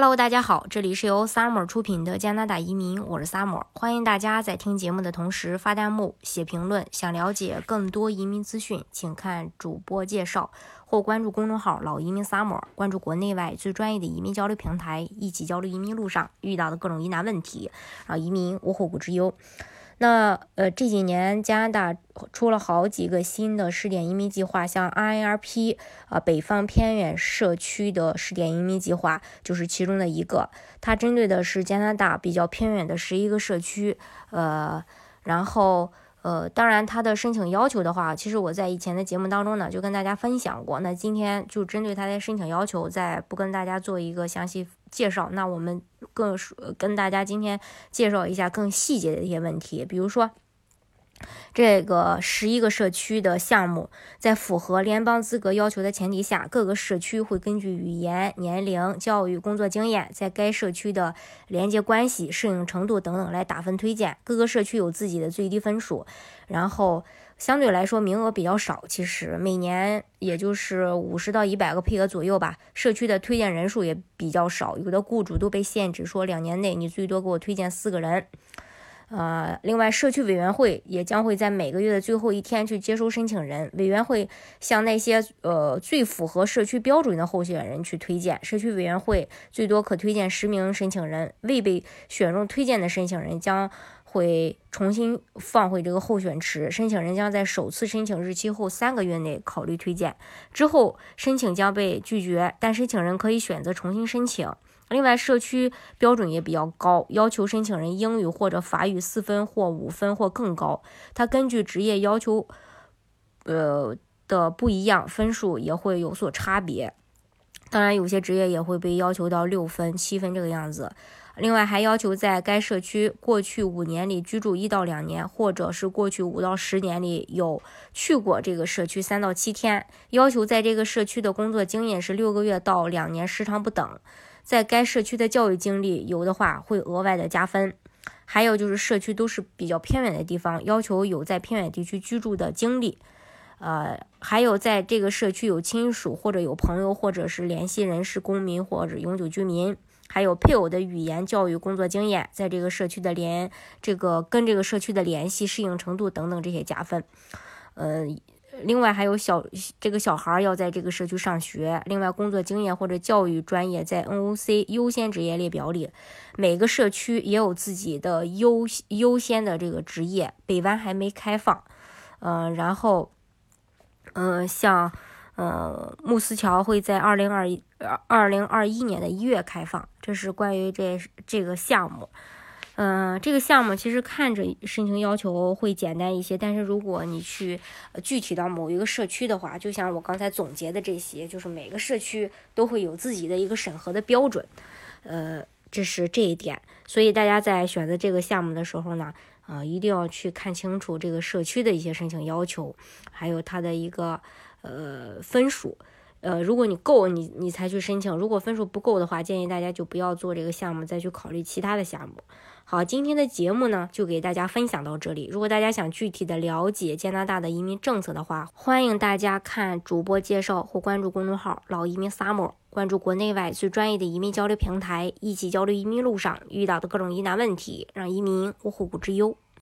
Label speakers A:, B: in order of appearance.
A: Hello，大家好，这里是由 Summer 出品的加拿大移民，我是 Summer，欢迎大家在听节目的同时发弹幕、写评论。想了解更多移民资讯，请看主播介绍或关注公众号“老移民 Summer”，关注国内外最专业的移民交流平台，一起交流移民路上遇到的各种疑难问题，让移民无后顾之忧。那呃，这几年加拿大出了好几个新的试点移民计划，像 IRP 啊，北方偏远社区的试点移民计划就是其中的一个。它针对的是加拿大比较偏远的十一个社区，呃，然后。呃，当然，他的申请要求的话，其实我在以前的节目当中呢，就跟大家分享过。那今天就针对他的申请要求，再不跟大家做一个详细介绍。那我们更跟大家今天介绍一下更细节的一些问题，比如说。这个十一个社区的项目，在符合联邦资格要求的前提下，各个社区会根据语言、年龄、教育、工作经验，在该社区的连接关系、适应程度等等来打分推荐。各个社区有自己的最低分数，然后相对来说名额比较少，其实每年也就是五十到一百个配额左右吧。社区的推荐人数也比较少，有的雇主都被限制说两年内你最多给我推荐四个人。呃，另外，社区委员会也将会在每个月的最后一天去接收申请人。委员会向那些呃最符合社区标准的候选人去推荐。社区委员会最多可推荐十名申请人，未被选中推荐的申请人将会重新放回这个候选池。申请人将在首次申请日期后三个月内考虑推荐，之后申请将被拒绝，但申请人可以选择重新申请。另外，社区标准也比较高，要求申请人英语或者法语四分或五分或更高。它根据职业要求，呃的不一样，分数也会有所差别。当然，有些职业也会被要求到六分、七分这个样子。另外，还要求在该社区过去五年里居住一到两年，或者是过去五到十年里有去过这个社区三到七天。要求在这个社区的工作经验是六个月到两年，时长不等。在该社区的教育经历有的话，会额外的加分。还有就是社区都是比较偏远的地方，要求有在偏远地区居住的经历。呃，还有在这个社区有亲属或者有朋友或者是联系人是公民或者永久居民，还有配偶的语言、教育、工作经验，在这个社区的联这个跟这个社区的联系、适应程度等等这些加分。嗯。另外还有小这个小孩儿要在这个社区上学，另外工作经验或者教育专业在 NOC 优先职业列表里，每个社区也有自己的优优先的这个职业。北湾还没开放，嗯，然后，嗯，像，呃，慕斯桥会在二零二一二零二一年的一月开放，这是关于这这个项目。嗯，这个项目其实看着申请要求会简单一些，但是如果你去具体到某一个社区的话，就像我刚才总结的这些，就是每个社区都会有自己的一个审核的标准，呃，这是这一点。所以大家在选择这个项目的时候呢，呃，一定要去看清楚这个社区的一些申请要求，还有它的一个呃分数。呃，如果你够，你你才去申请；如果分数不够的话，建议大家就不要做这个项目，再去考虑其他的项目。好，今天的节目呢，就给大家分享到这里。如果大家想具体的了解加拿大的移民政策的话，欢迎大家看主播介绍或关注公众号“老移民 summer”，关注国内外最专业的移民交流平台，一起交流移民路上遇到的各种疑难问题，让移民无后顾之忧。